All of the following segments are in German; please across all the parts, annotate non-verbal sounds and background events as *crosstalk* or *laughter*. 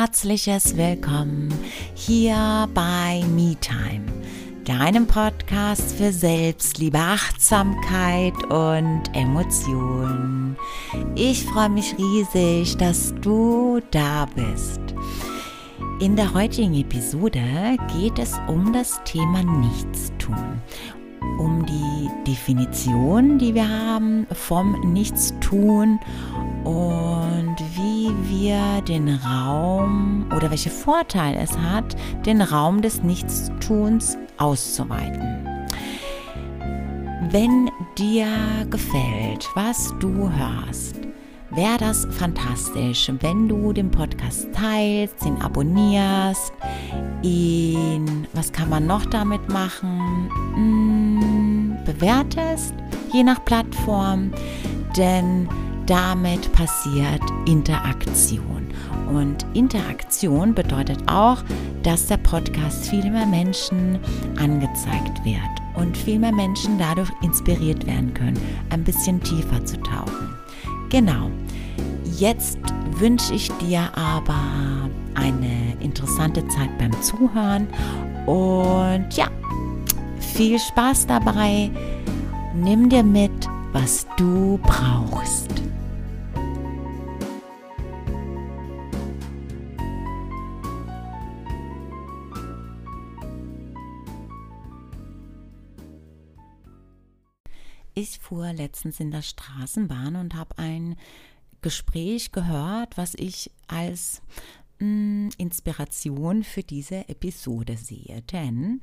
herzliches Willkommen hier bei MeTime, deinem Podcast für Selbstliebe, Achtsamkeit und Emotionen. Ich freue mich riesig, dass du da bist. In der heutigen Episode geht es um das Thema Nichtstun um die Definition, die wir haben vom Nichtstun und wir den Raum oder welche Vorteile es hat, den Raum des Nichtstuns auszuweiten. Wenn dir gefällt, was du hörst, wäre das fantastisch, wenn du den Podcast teilst, ihn abonnierst, ihn, was kann man noch damit machen, hm, bewertest, je nach Plattform, denn damit passiert Interaktion. Und Interaktion bedeutet auch, dass der Podcast viel mehr Menschen angezeigt wird und viel mehr Menschen dadurch inspiriert werden können, ein bisschen tiefer zu tauchen. Genau. Jetzt wünsche ich dir aber eine interessante Zeit beim Zuhören und ja, viel Spaß dabei. Nimm dir mit, was du brauchst. Ich fuhr letztens in der Straßenbahn und habe ein Gespräch gehört, was ich als mh, hm, Inspiration für diese Episode sehe. Denn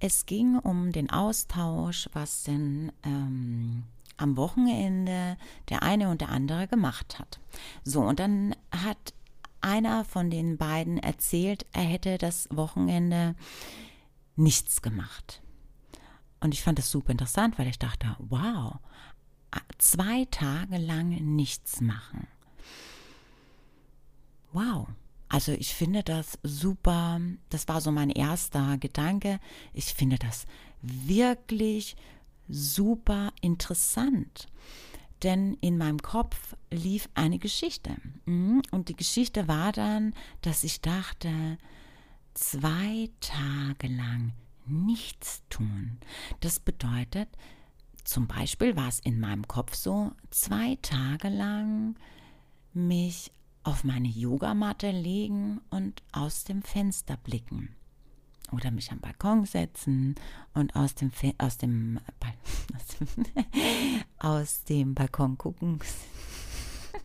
es ging um den Austausch, was denn ähm, am Wochenende der eine und der andere gemacht hat. So, und dann hat einer von den beiden erzählt, er hätte das Wochenende nichts gemacht. Und ich fand das super interessant, weil ich dachte, wow, zwei Tage lang nichts machen. Wow. Also ich finde das super, das war so mein erster Gedanke. Ich finde das wirklich super interessant. Denn in meinem Kopf lief eine Geschichte. Mhm. Und die Geschichte war dann, dass ich dachte, zwei Tage lang nichts tun. Das bedeutet, zum Beispiel war es in meinem Kopf so, zwei Tage lang mich auf meine Yogamatte legen und aus dem Fenster blicken. Oder mich am Balkon setzen und aus dem, Fe aus dem, *laughs* aus dem, aus dem Balkon gucken.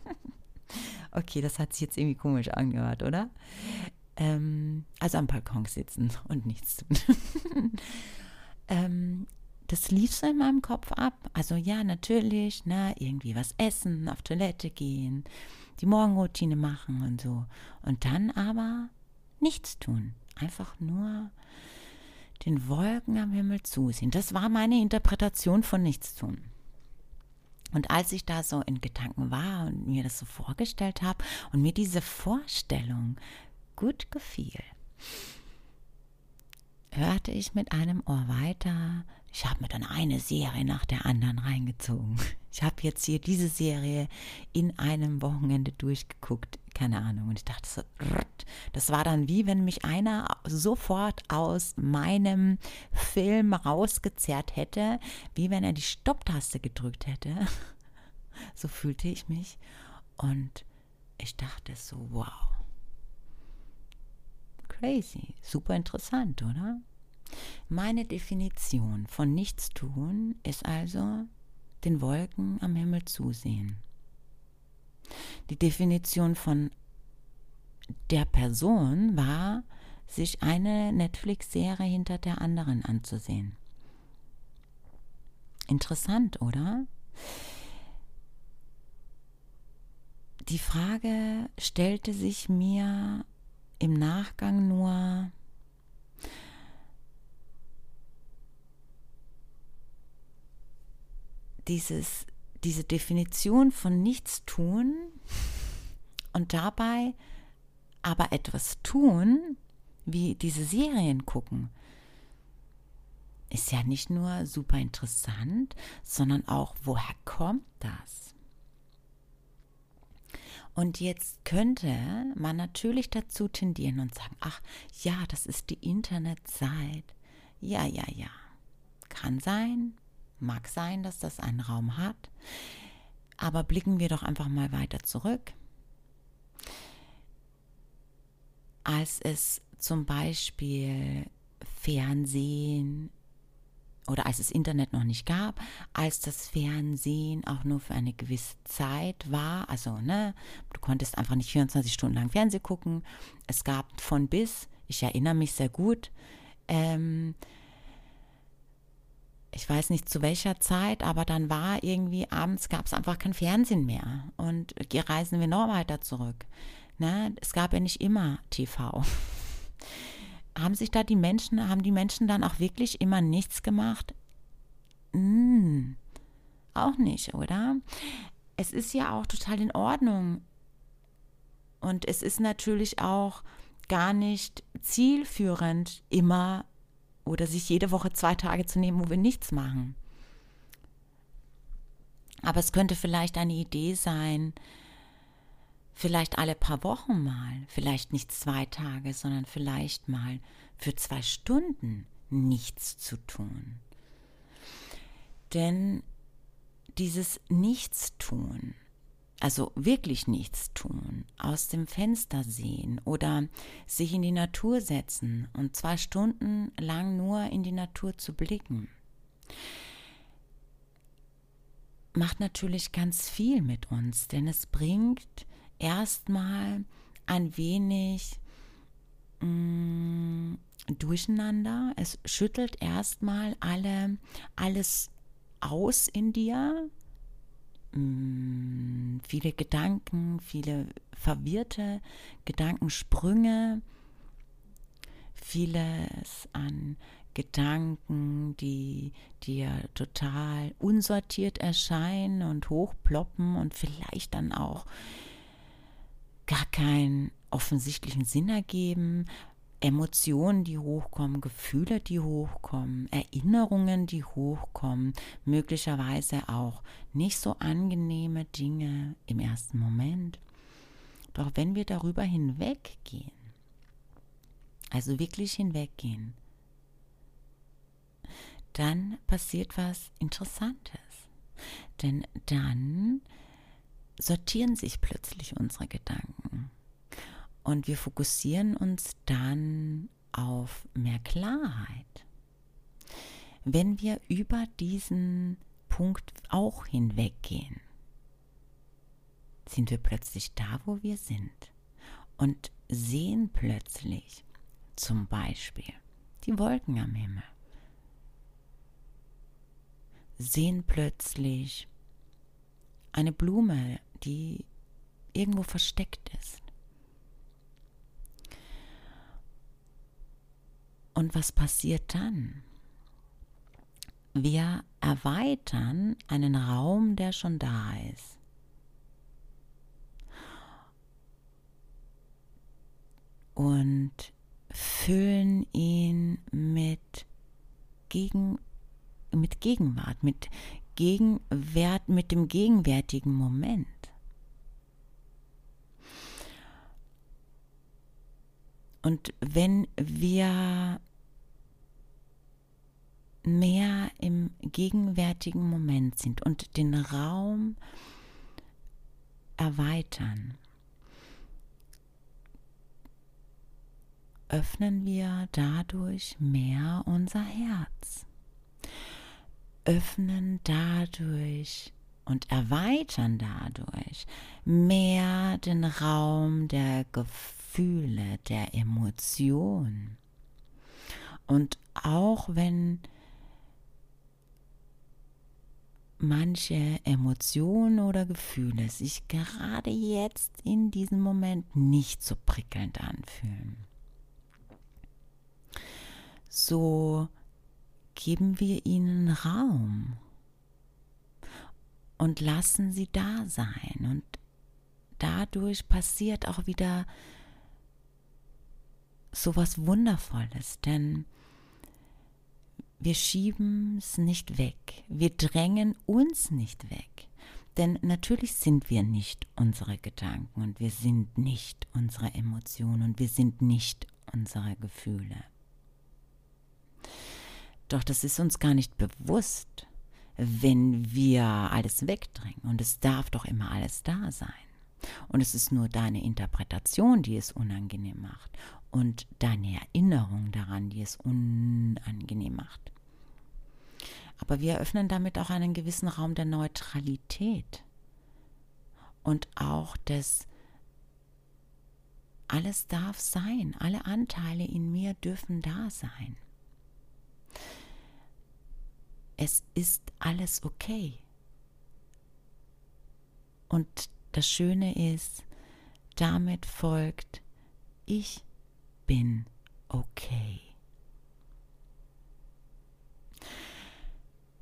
*laughs* okay, das hat sich jetzt irgendwie komisch angehört, oder? Ähm, also am Balkon sitzen *laughs* und nichts tun. *laughs* ähm, das lief so in meinem Kopf ab. Also ja, natürlich, ne, irgendwie was essen, auf Toilette gehen, die Morgenroutine machen und so. Und dann aber nichts tun. Einfach nur den Wolken am Himmel zusehen. Das war meine Interpretation von nichts tun. Und als ich da so in Gedanken war und mir das so vorgestellt habe und mir diese Vorstellung gut gefiel, hörte ich mit einem Ohr weiter. Ich habe mir dann eine Serie nach der anderen reingezogen. *laughs* Ich habe jetzt hier diese Serie in einem Wochenende durchgeguckt. Keine Ahnung. Und ich dachte so, das war dann wie wenn mich einer sofort aus meinem Film rausgezerrt hätte, wie wenn er die Stopptaste gedrückt hätte. *laughs* So fühlte ich mich. Und ich dachte so, wow crazy, super interessant, oder? Meine Definition von Nichtstun ist also den Wolken am Himmel zusehen. Die Definition von der Person war, sich eine Netflix-Serie hinter der anderen anzusehen. Interessant, oder? Die Frage stellte sich mir im Nachgang nur dieses, diese Definition von nichts tun und dabei aber etwas tun, wie diese Serien gucken, ist ja nicht nur super interessant, sondern auch, woher kommt das? Und jetzt könnte man natürlich dazu tendieren und sagen, ach ja, das ist die Internetzeit. Ja, ja, ja. Kann sein, mag sein, dass das einen Raum hat. Aber blicken wir doch einfach mal weiter zurück. Als es zum Beispiel Fernsehen oder als es Internet noch nicht gab, als das Fernsehen auch nur für eine gewisse Zeit war, also ne, du konntest einfach nicht 24 Stunden lang Fernsehen gucken. Es gab von bis, ich erinnere mich sehr gut, ähm, ich weiß nicht zu welcher Zeit, aber dann war irgendwie abends gab es einfach kein Fernsehen mehr. Und reisen wir noch weiter zurück. Ne? Es gab ja nicht immer TV. *laughs* haben sich da die Menschen, haben die Menschen dann auch wirklich immer nichts gemacht? Hm, auch nicht, oder? Es ist ja auch total in Ordnung. Und es ist natürlich auch gar nicht zielführend, immer oder sich jede Woche zwei Tage zu nehmen, wo wir nichts machen. Aber es könnte vielleicht eine Idee sein, Vielleicht alle paar Wochen mal, vielleicht nicht zwei Tage, sondern vielleicht mal für zwei Stunden nichts zu tun. Denn dieses Nichtstun, also wirklich nichts tun, aus dem Fenster sehen oder sich in die Natur setzen und zwei Stunden lang nur in die Natur zu blicken, macht natürlich ganz viel mit uns, denn es bringt erstmal ein wenig mh, mm, durcheinander. Es schüttelt erstmal alle, alles aus in dir. Mh, mm, viele Gedanken, viele verwirrte Gedankensprünge, vieles an Gedanken, die dir total unsortiert erscheinen und hochploppen und vielleicht dann auch gar keinen offensichtlichen Sinn ergeben. Emotionen, die hochkommen, Gefühle, die hochkommen, Erinnerungen, die hochkommen, möglicherweise auch nicht so angenehme Dinge im ersten Moment. Doch wenn wir darüber hinweggehen, also wirklich hinweggehen, dann passiert was Interessantes. Denn dann sortieren sich plötzlich unsere Gedanken. Und wir fokussieren uns dann auf mehr Klarheit. Wenn wir über diesen Punkt auch hinweggehen, sind wir plötzlich da, wo wir sind und sehen plötzlich zum Beispiel die Wolken am Himmel, sehen plötzlich eine Blume, die irgendwo versteckt ist. Und was passiert dann? Wir erweitern einen Raum, der schon da ist. Und füllen ihn mit, Gegen, mit Gegenwart, mit Gegenwert, mit dem gegenwärtigen Moment. Und wenn wir mehr im gegenwärtigen Moment sind und den Raum erweitern, öffnen wir dadurch mehr unser Herz, öffnen dadurch und erweitern dadurch mehr den Raum der Gefühle der Emotion. Und auch wenn manche Emotionen oder Gefühle sich gerade jetzt in diesem Moment nicht so prickelnd anfühlen, so geben wir ihnen Raum und lassen sie da sein. Und dadurch passiert auch wieder so was Wundervolles, denn wir schieben es nicht weg, wir drängen uns nicht weg. Denn natürlich sind wir nicht unsere Gedanken und wir sind nicht unsere Emotionen und wir sind nicht unsere Gefühle. Doch das ist uns gar nicht bewusst, wenn wir alles wegdrängen. Und es darf doch immer alles da sein. Und es ist nur deine Interpretation, die es unangenehm macht. Und deine Erinnerung daran, die es unangenehm macht. Aber wir eröffnen damit auch einen gewissen Raum der Neutralität und auch des alles darf sein, alle Anteile in mir dürfen da sein. Es ist alles okay. Und das Schöne ist, damit folgt, ich bin okay.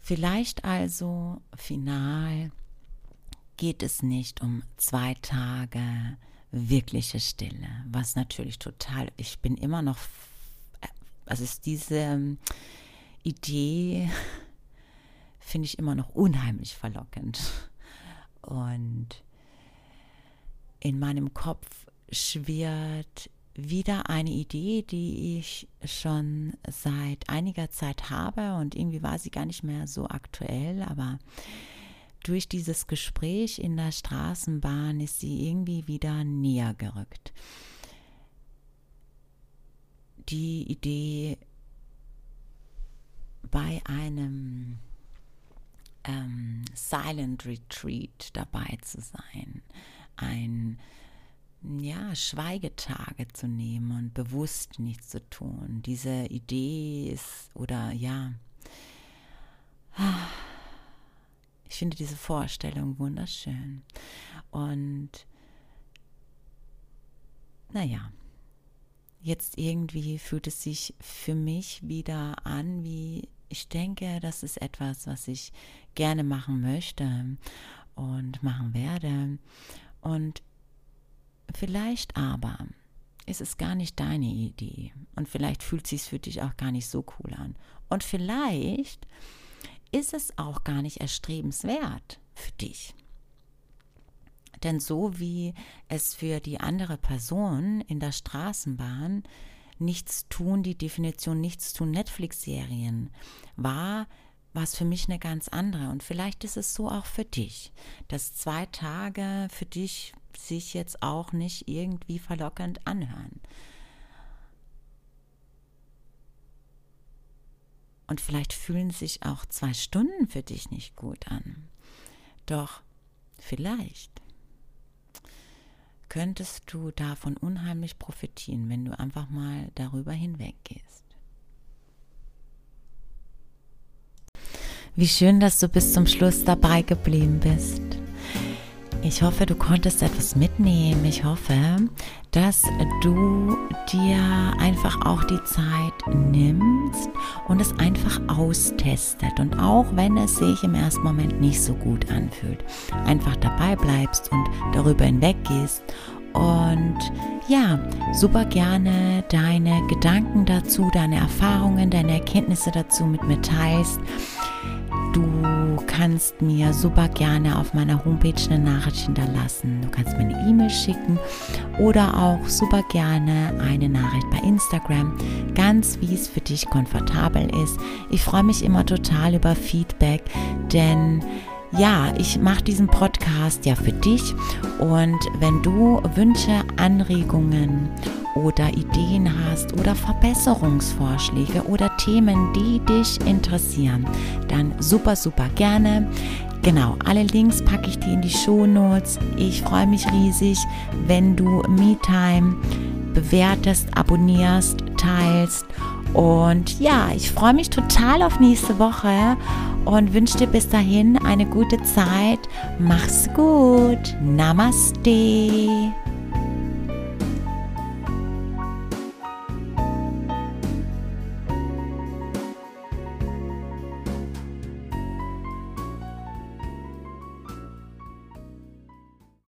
Vielleicht also final geht es nicht um zwei Tage wirkliche Stille, was natürlich total, ich bin immer noch, also ist diese ähm, Idee, finde ich immer noch unheimlich verlockend. Und in meinem Kopf schwirrt wieder eine Idee, die ich schon seit einiger Zeit habe und irgendwie war sie gar nicht mehr so aktuell, aber durch dieses Gespräch in der Straßenbahn ist sie irgendwie wieder näher gerückt. Die Idee, bei einem ähm, Silent Retreat dabei zu sein, ein ja, Schweigetage zu nehmen und bewusst nichts zu tun. Diese Idee ist, oder ja, ich finde diese Vorstellung wunderschön. Und naja, jetzt irgendwie fühlt es sich für mich wieder an, wie ich denke, das ist etwas, was ich gerne machen möchte und machen werde. Und Vielleicht aber ist es gar nicht deine Idee und vielleicht fühlt es sich für dich auch gar nicht so cool an. Und vielleicht ist es auch gar nicht erstrebenswert für dich. Denn so wie es für die andere Person in der Straßenbahn nichts tun, die Definition nichts tun Netflix-Serien war, war es für mich eine ganz andere. Und vielleicht ist es so auch für dich, dass zwei Tage für dich sich jetzt auch nicht irgendwie verlockend anhören. Und vielleicht fühlen sich auch zwei Stunden für dich nicht gut an. Doch vielleicht könntest du davon unheimlich profitieren, wenn du einfach mal darüber hinweggehst. Wie schön, dass du bis zum Schluss dabei geblieben bist. Ich hoffe, du konntest etwas mitnehmen. Ich hoffe, dass du dir einfach auch die Zeit nimmst und es einfach austestet. Und auch wenn es sich im ersten Moment nicht so gut anfühlt, einfach dabei bleibst und darüber hinweggehst und ja, super gerne deine Gedanken dazu, deine Erfahrungen, deine Erkenntnisse dazu mit mir teilst. Du kannst mir super gerne auf meiner Homepage eine Nachricht hinterlassen. Du kannst mir eine E-Mail schicken oder auch super gerne eine Nachricht bei Instagram, ganz wie es für dich komfortabel ist. Ich freue mich immer total über Feedback, denn ja, ich mache diesen Podcast ja für dich und wenn du Wünsche, Anregungen oder Ideen hast oder Verbesserungsvorschläge oder Themen, die dich interessieren, dann super, super gerne. Genau, alle Links packe ich dir in die Show Notes. Ich freue mich riesig, wenn du MeTime bewertest, abonnierst, teilst. Und ja, ich freue mich total auf nächste Woche und wünsche dir bis dahin eine gute Zeit. Mach's gut. Namaste.